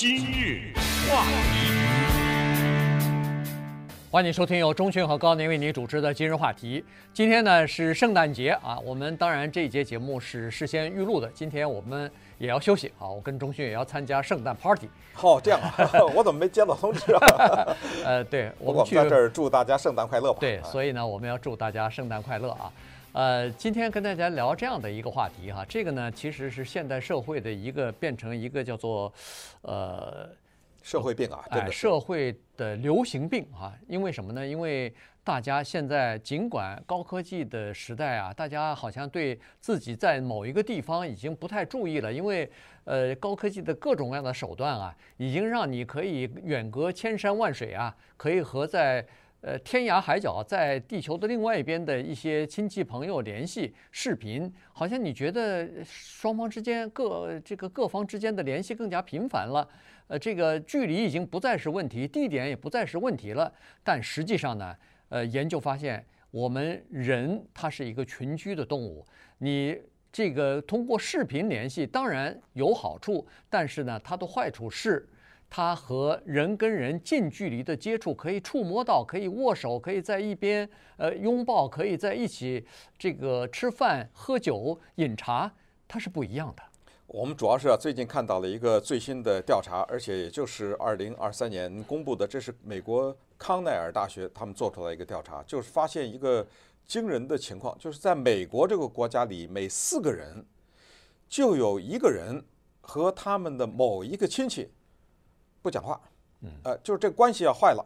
今日话题，欢迎收听由钟迅和高宁为您主持的今日话题。今天呢是圣诞节啊，我们当然这一节节目是事先预录的。今天我们也要休息啊，我跟钟迅也要参加圣诞 party。哦，这样啊，我怎么没接到通知啊？呃，对，我们在这儿祝大家圣诞快乐吧。对，所以呢，我们要祝大家圣诞快乐啊。呃，今天跟大家聊这样的一个话题哈，这个呢其实是现代社会的一个变成一个叫做，呃，社会病啊，哎，社会的流行病啊。因为什么呢？因为大家现在尽管高科技的时代啊，大家好像对自己在某一个地方已经不太注意了，因为呃，高科技的各种各样的手段啊，已经让你可以远隔千山万水啊，可以和在。呃，天涯海角，在地球的另外一边的一些亲戚朋友联系视频，好像你觉得双方之间各这个各方之间的联系更加频繁了。呃，这个距离已经不再是问题，地点也不再是问题了。但实际上呢，呃，研究发现，我们人它是一个群居的动物，你这个通过视频联系当然有好处，但是呢，它的坏处是。他和人跟人近距离的接触，可以触摸到，可以握手，可以在一边呃拥抱，可以在一起这个吃饭、喝酒、饮茶，它是不一样的。我们主要是啊最近看到了一个最新的调查，而且也就是二零二三年公布的，这是美国康奈尔大学他们做出来一个调查，就是发现一个惊人的情况，就是在美国这个国家里，每四个人就有一个人和他们的某一个亲戚。不讲话，嗯呃，就是这关系要坏了。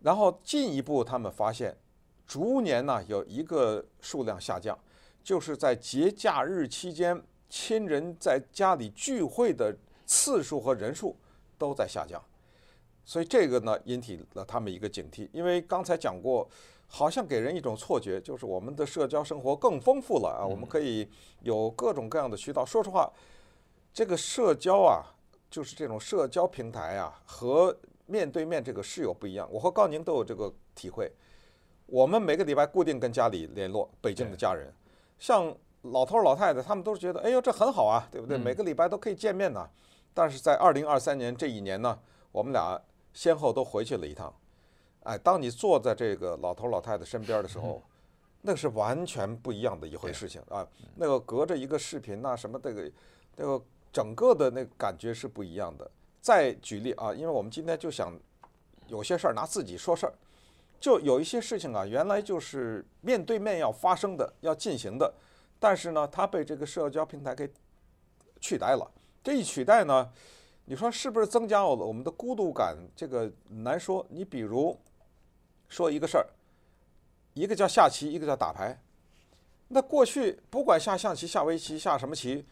然后进一步，他们发现，逐年呢有一个数量下降，就是在节假日期间，亲人在家里聚会的次数和人数都在下降。所以这个呢引起了他们一个警惕，因为刚才讲过，好像给人一种错觉，就是我们的社交生活更丰富了啊，我们可以有各种各样的渠道。说实话，这个社交啊。就是这种社交平台啊，和面对面这个是有不一样。我和高宁都有这个体会。我们每个礼拜固定跟家里联络，北京的家人，像老头老太太，他们都是觉得，哎呦，这很好啊，对不对？每个礼拜都可以见面呢。但是在二零二三年这一年呢，我们俩先后都回去了一趟。哎，当你坐在这个老头老太太身边的时候，那是完全不一样的一回事情啊。那个隔着一个视频呐，什么这个这个。整个的那个感觉是不一样的。再举例啊，因为我们今天就想有些事儿拿自己说事儿，就有一些事情啊，原来就是面对面要发生的、要进行的，但是呢，它被这个社交平台给取代了。这一取代呢，你说是不是增加了我们的孤独感？这个难说。你比如说一个事儿，一个叫下棋，一个叫打牌。那过去不管下象棋、下围棋、下什么棋。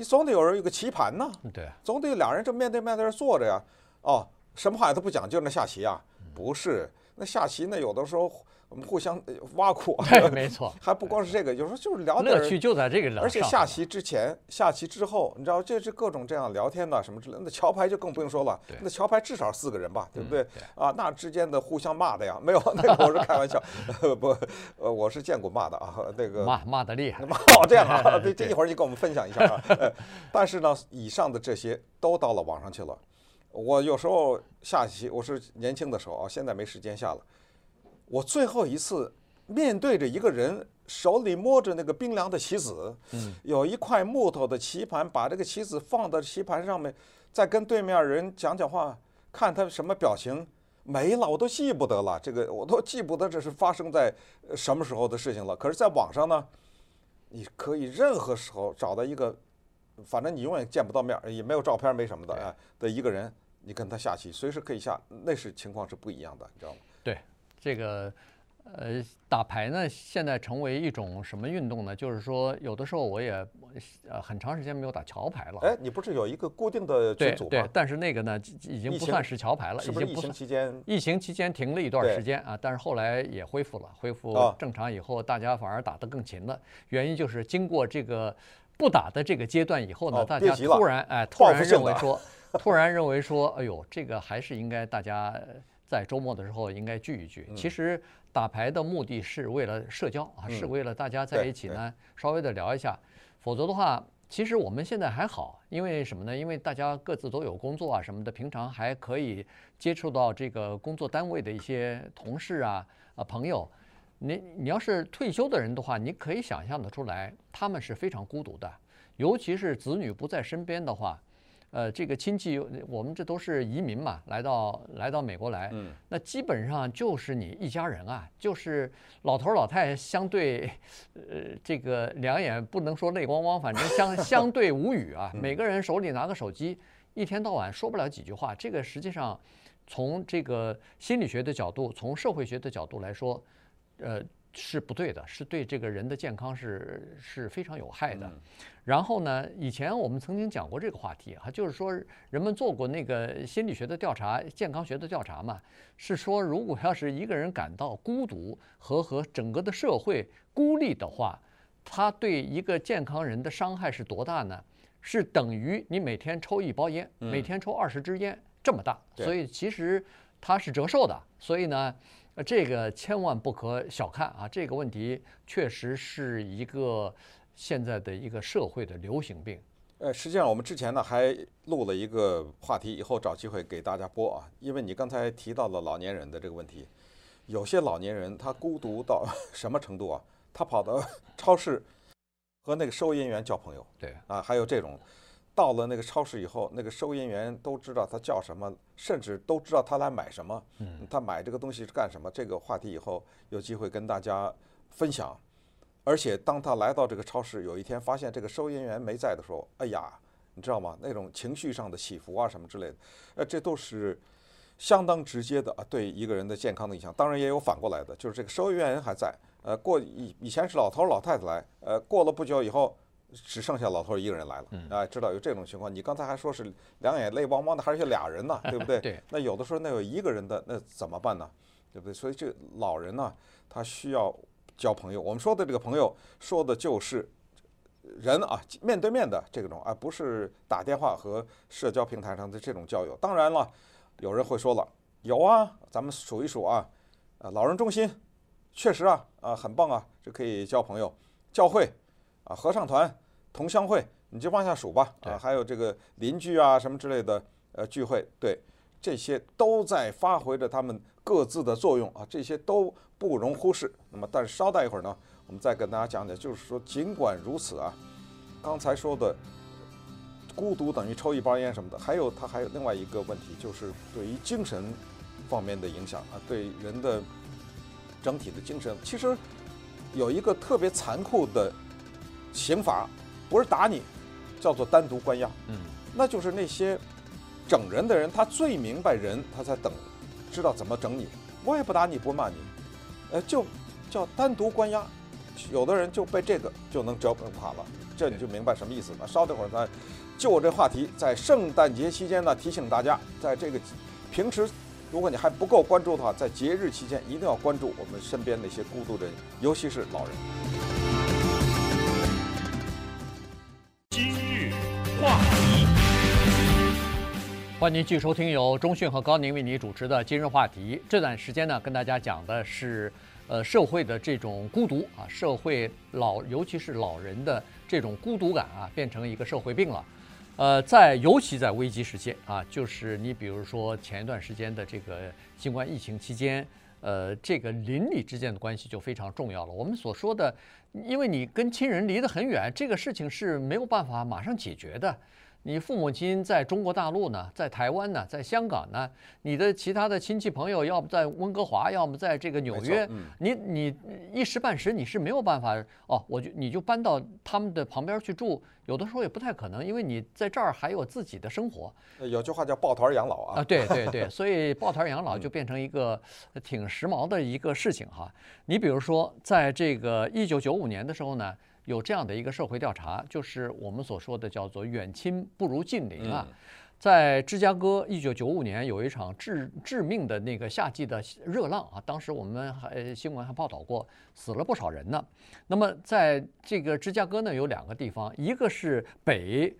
你总得有人有个棋盘呢，对，总得有两人正面对面在这坐着呀。哦，什么话都不讲，就那下棋啊？不是，那下棋那有的时候我们互相挖苦，对，没错，还不光是这个，有时候就是聊乐趣就在这个聊。而且下棋之前、下棋之后，你知道这是各种这样聊天呐，什么之类的。那桥牌就更不用说了，那桥牌至少四个人吧，对不对？啊，那之间的互相骂的呀，没有，那个我是开玩笑，不，呃，我是见过骂的啊，那个骂骂的厉害。骂哦，这样啊，这，这一会儿你跟我们分享一下啊。但是呢，以上的这些都到了网上去了。我有时候下棋，我是年轻的时候啊，现在没时间下了。我最后一次面对着一个人，手里摸着那个冰凉的棋子，有一块木头的棋盘，把这个棋子放到棋盘上面，再跟对面人讲讲话，看他什么表情，没了，我都记不得了。这个我都记不得这是发生在什么时候的事情了。可是，在网上呢，你可以任何时候找到一个，反正你永远见不到面，也没有照片，没什么的哎的一个人。你跟他下棋，随时可以下，那是情况是不一样的，你知道吗？对，这个，呃，打牌呢，现在成为一种什么运动呢？就是说，有的时候我也，呃，很长时间没有打桥牌了。哎，你不是有一个固定的群组吗？对，对，但是那个呢，已经不算是桥牌了，是不是疫情期间？疫情期间停了一段时间啊，但是后来也恢复了，恢复正常以后，大家反而打得更勤了。原因就是经过这个不打的这个阶段以后呢，大家突然哎，突然认为说。突然认为说，哎呦，这个还是应该大家在周末的时候应该聚一聚。其实打牌的目的是为了社交啊，是为了大家在一起呢，稍微的聊一下。否则的话，其实我们现在还好，因为什么呢？因为大家各自都有工作啊什么的，平常还可以接触到这个工作单位的一些同事啊啊朋友。你你要是退休的人的话，你可以想象得出来，他们是非常孤独的，尤其是子女不在身边的话。呃，这个亲戚，我们这都是移民嘛，来到来到美国来，那基本上就是你一家人啊，就是老头老太相对，呃，这个两眼不能说泪汪汪，反正相相对无语啊。每个人手里拿个手机，一天到晚说不了几句话。这个实际上，从这个心理学的角度，从社会学的角度来说，呃。是不对的，是对这个人的健康是是非常有害的。然后呢，以前我们曾经讲过这个话题哈，就是说人们做过那个心理学的调查、健康学的调查嘛，是说如果要是一个人感到孤独和和整个的社会孤立的话，他对一个健康人的伤害是多大呢？是等于你每天抽一包烟，每天抽二十支烟这么大。所以其实它是折寿的。所以呢。这个千万不可小看啊！这个问题确实是一个现在的一个社会的流行病。呃，实际上我们之前呢还录了一个话题，以后找机会给大家播啊。因为你刚才提到了老年人的这个问题，有些老年人他孤独到 什么程度啊？他跑到 超市和那个收银员交朋友。对啊，还有这种。到了那个超市以后，那个收银员都知道他叫什么，甚至都知道他来买什么。嗯，他买这个东西是干什么？这个话题以后有机会跟大家分享。而且当他来到这个超市，有一天发现这个收银员没在的时候，哎呀，你知道吗？那种情绪上的起伏啊，什么之类的，呃，这都是相当直接的啊，对一个人的健康的影响。当然也有反过来的，就是这个收银员还在，呃，过以以前是老头老太太来，呃，过了不久以后。只剩下老头一个人来了，啊，知道有这种情况。你刚才还说是两眼泪汪汪的，还是俩人呢，对不对？对。那有的时候那有一个人的，那怎么办呢？对不对？所以这老人呢，他需要交朋友。我们说的这个朋友，说的就是人啊，面对面的这种，而不是打电话和社交平台上的这种交友。当然了，有人会说了，有啊，咱们数一数啊，啊，老人中心确实啊，啊，很棒啊，这可以交朋友。教会。啊，合唱团、同乡会，你就往下数吧。啊，还有这个邻居啊，什么之类的，呃，聚会，对，这些都在发挥着他们各自的作用啊，这些都不容忽视。那么，但是稍待一会儿呢，我们再跟大家讲讲，就是说，尽管如此啊，刚才说的孤独等于抽一包烟什么的，还有它还有另外一个问题，就是对于精神方面的影响啊，对人的整体的精神，其实有一个特别残酷的。刑罚不是打你，叫做单独关押。嗯，那就是那些整人的人，他最明白人，他才等，知道怎么整你。我也不打你，不骂你，呃，就叫单独关押。有的人就被这个就能折磨垮了，这你就明白什么意思了。稍等会儿咱，就这话题，在圣诞节期间呢，提醒大家，在这个平时，如果你还不够关注的话，在节日期间一定要关注我们身边那些孤独的人，尤其是老人。话题，欢迎继续收听由中讯和高宁为你主持的今日话题。这段时间呢，跟大家讲的是，呃，社会的这种孤独啊，社会老，尤其是老人的这种孤独感啊，变成一个社会病了。呃，在尤其在危机时期啊，就是你比如说前一段时间的这个新冠疫情期间，呃，这个邻里之间的关系就非常重要了。我们所说的。因为你跟亲人离得很远，这个事情是没有办法马上解决的。你父母亲在中国大陆呢，在台湾呢，在香港呢，你的其他的亲戚朋友，要么在温哥华，要么在这个纽约，你你一时半时你是没有办法哦，我就你就搬到他们的旁边去住，有的时候也不太可能，因为你在这儿还有自己的生活。有句话叫抱团养老啊。啊，对对对，所以抱团养老就变成一个挺时髦的一个事情哈。你比如说，在这个一九九五年的时候呢。有这样的一个社会调查，就是我们所说的叫做“远亲不如近邻”啊。在芝加哥，一九九五年有一场致致命的那个夏季的热浪啊，当时我们还新闻还报道过，死了不少人呢。那么在这个芝加哥呢，有两个地方，一个是北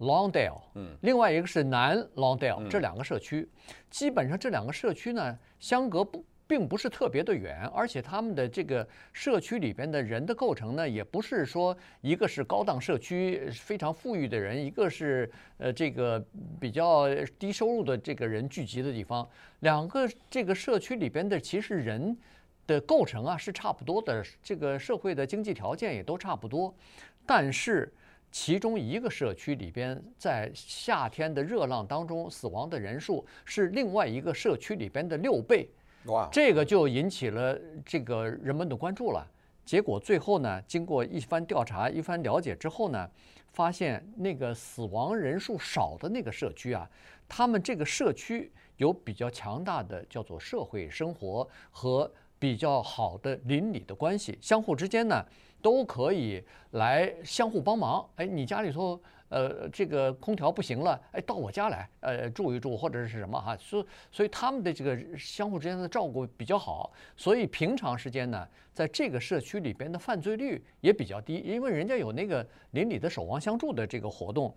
Lawndale，嗯，另外一个是南 Lawndale，这两个社区，基本上这两个社区呢，相隔不。并不是特别的远，而且他们的这个社区里边的人的构成呢，也不是说一个是高档社区非常富裕的人，一个是呃这个比较低收入的这个人聚集的地方。两个这个社区里边的其实人的构成啊是差不多的，这个社会的经济条件也都差不多，但是。其中一个社区里边，在夏天的热浪当中死亡的人数是另外一个社区里边的六倍，这个就引起了这个人们的关注了。结果最后呢，经过一番调查、一番了解之后呢，发现那个死亡人数少的那个社区啊，他们这个社区有比较强大的叫做社会生活和比较好的邻里的关系，相互之间呢。都可以来相互帮忙。哎，你家里头呃这个空调不行了，哎，到我家来呃住一住或者是什么哈。所以所以他们的这个相互之间的照顾比较好，所以平常时间呢，在这个社区里边的犯罪率也比较低，因为人家有那个邻里的守望相助的这个活动，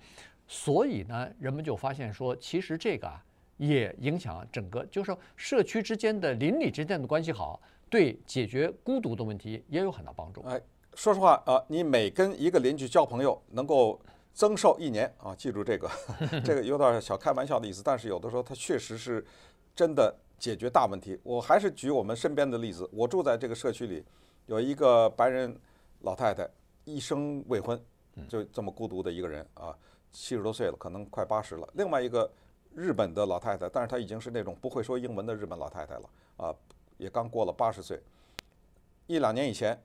所以呢，人们就发现说，其实这个啊也影响整个，就是说社区之间的邻里之间的关系好，对解决孤独的问题也有很大帮助。哎。说实话呃，你每跟一个邻居交朋友，能够增寿一年啊，记住这个，这个有点小开玩笑的意思，但是有的时候它确实是真的解决大问题。我还是举我们身边的例子，我住在这个社区里，有一个白人老太太，一生未婚，就这么孤独的一个人啊，七十多岁了，可能快八十了。另外一个日本的老太太，但是她已经是那种不会说英文的日本老太太了啊，也刚过了八十岁，一两年以前。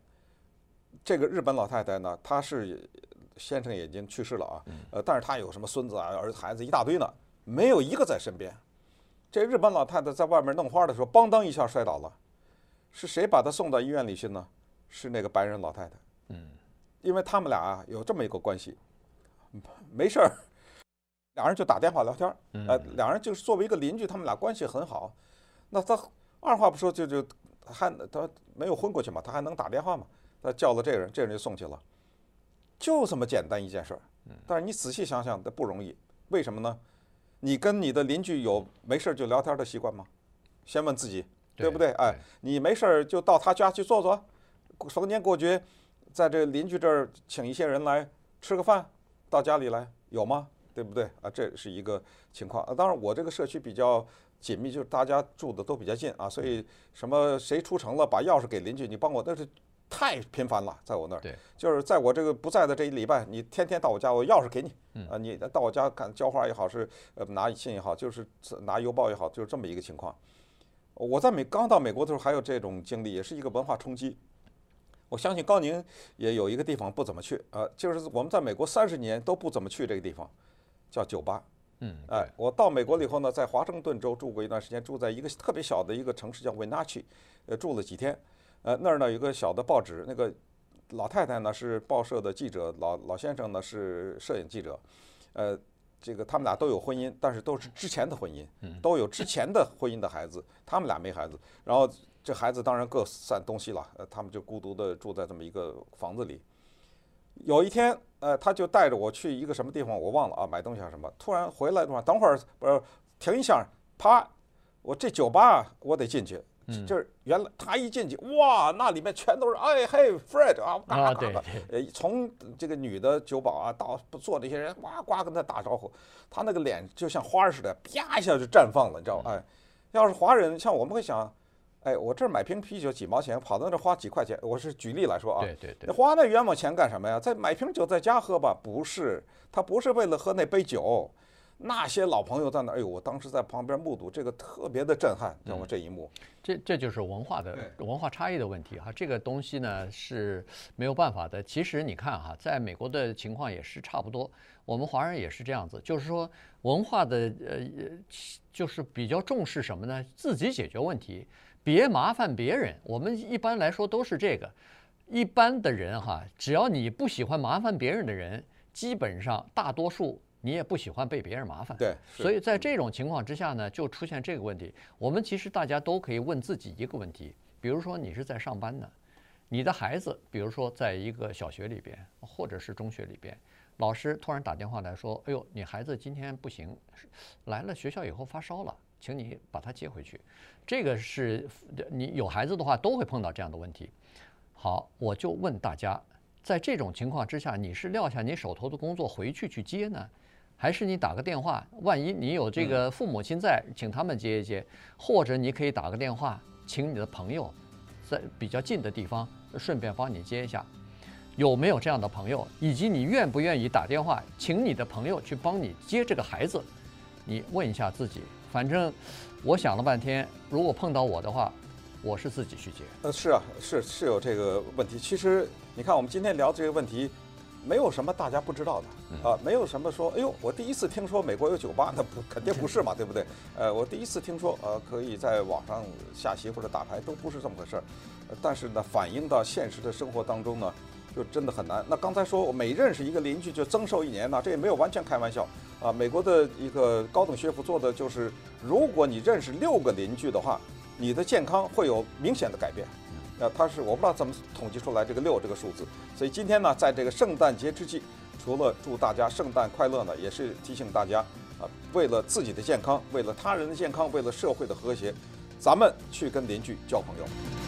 这个日本老太太呢，她是先生已经去世了啊，呃，但是他有什么孙子啊、儿子、孩子一大堆呢，没有一个在身边。这日本老太太在外面弄花的时候，邦当一下摔倒了，是谁把她送到医院里去呢？是那个白人老太太。嗯，因为他们俩啊有这么一个关系，没事儿，俩人就打电话聊天儿，呃，俩人就是作为一个邻居，他们俩关系很好。那他二话不说就就还他没有昏过去嘛，他还能打电话嘛？他叫了这个人，这个人就送去了，就这么简单一件事儿。但是你仔细想想，这不容易。为什么呢？你跟你的邻居有没事就聊天的习惯吗？先问自己，对不对？哎，你没事就到他家去坐坐，逢年过节，在这邻居这儿请一些人来吃个饭，到家里来有吗？对不对？啊，这是一个情况。啊，当然我这个社区比较紧密，就是大家住的都比较近啊，所以什么谁出城了，把钥匙给邻居，你帮我，那是。太频繁了，在我那儿，对，就是在我这个不在的这一礼拜，你天天到我家，我钥匙给你，啊，你到我家看浇花也好，是呃拿信也好，就是拿邮报也好，就是这么一个情况。我在美刚到美国的时候，还有这种经历，也是一个文化冲击。我相信高宁也有一个地方不怎么去，啊，就是我们在美国三十年都不怎么去这个地方，叫酒吧。嗯，哎，我到美国了以后呢，在华盛顿州住过一段时间，住在一个特别小的一个城市叫 Wenatchee，呃，住了几天。呃，那儿呢有个小的报纸，那个老太太呢是报社的记者，老老先生呢是摄影记者，呃，这个他们俩都有婚姻，但是都是之前的婚姻，都有之前的婚姻的孩子，他们俩没孩子，然后这孩子当然各散东西了，呃，他们就孤独的住在这么一个房子里。有一天，呃，他就带着我去一个什么地方，我忘了啊，买东西还是什么，突然回来的话，等会儿不是停一下，啪，我这酒吧我得进去。就是原来他一进去，哇，那里面全都是哎嘿，Fred 啊，嘎嘎的，呃，从这个女的酒保啊到坐那些人，呱呱跟他打招呼，他那个脸就像花似的，啪一下就绽放了，你知道吧？哎，要是华人，像我们会想，哎，我这儿买瓶啤酒几毛钱，跑到那花几块钱，我是举例来说啊，对对对，花那冤枉钱干什么呀？再买瓶酒在家喝吧，不是，他不是为了喝那杯酒。那些老朋友在那，哎呦，我当时在旁边目睹这个特别的震撼，让我这一幕。这这就是文化的文化差异的问题哈，这个东西呢是没有办法的。其实你看哈，在美国的情况也是差不多，我们华人也是这样子，就是说文化的呃，就是比较重视什么呢？自己解决问题，别麻烦别人。我们一般来说都是这个，一般的人哈，只要你不喜欢麻烦别人的人，基本上大多数。你也不喜欢被别人麻烦，对，所以在这种情况之下呢，就出现这个问题。我们其实大家都可以问自己一个问题，比如说你是在上班的，你的孩子，比如说在一个小学里边或者是中学里边，老师突然打电话来说：“哎呦，你孩子今天不行，来了学校以后发烧了，请你把他接回去。”这个是你有孩子的话都会碰到这样的问题。好，我就问大家，在这种情况之下，你是撂下你手头的工作回去去接呢，还是你打个电话？万一你有这个父母亲在，请他们接一接，或者你可以打个电话，请你的朋友在比较近的地方顺便帮你接一下。有没有这样的朋友？以及你愿不愿意打电话请你的朋友去帮你接这个孩子？你问一下自己。反正我想了半天，如果碰到我的话，我是自己去接。呃，是啊，是是有这个问题。其实你看，我们今天聊这个问题，没有什么大家不知道的啊，没有什么说，哎呦，我第一次听说美国有酒吧，那不肯定不是嘛，对不对？呃，我第一次听说，呃，可以在网上下棋或者打牌，都不是这么回事儿。但是呢，反映到现实的生活当中呢，就真的很难。那刚才说我每认识一个邻居就增寿一年呢，这也没有完全开玩笑。啊，美国的一个高等学府做的就是，如果你认识六个邻居的话，你的健康会有明显的改变。呃他是我不知道怎么统计出来这个六这个数字。所以今天呢，在这个圣诞节之际，除了祝大家圣诞快乐呢，也是提醒大家啊，为了自己的健康，为了他人的健康，为了社会的和谐，咱们去跟邻居交朋友。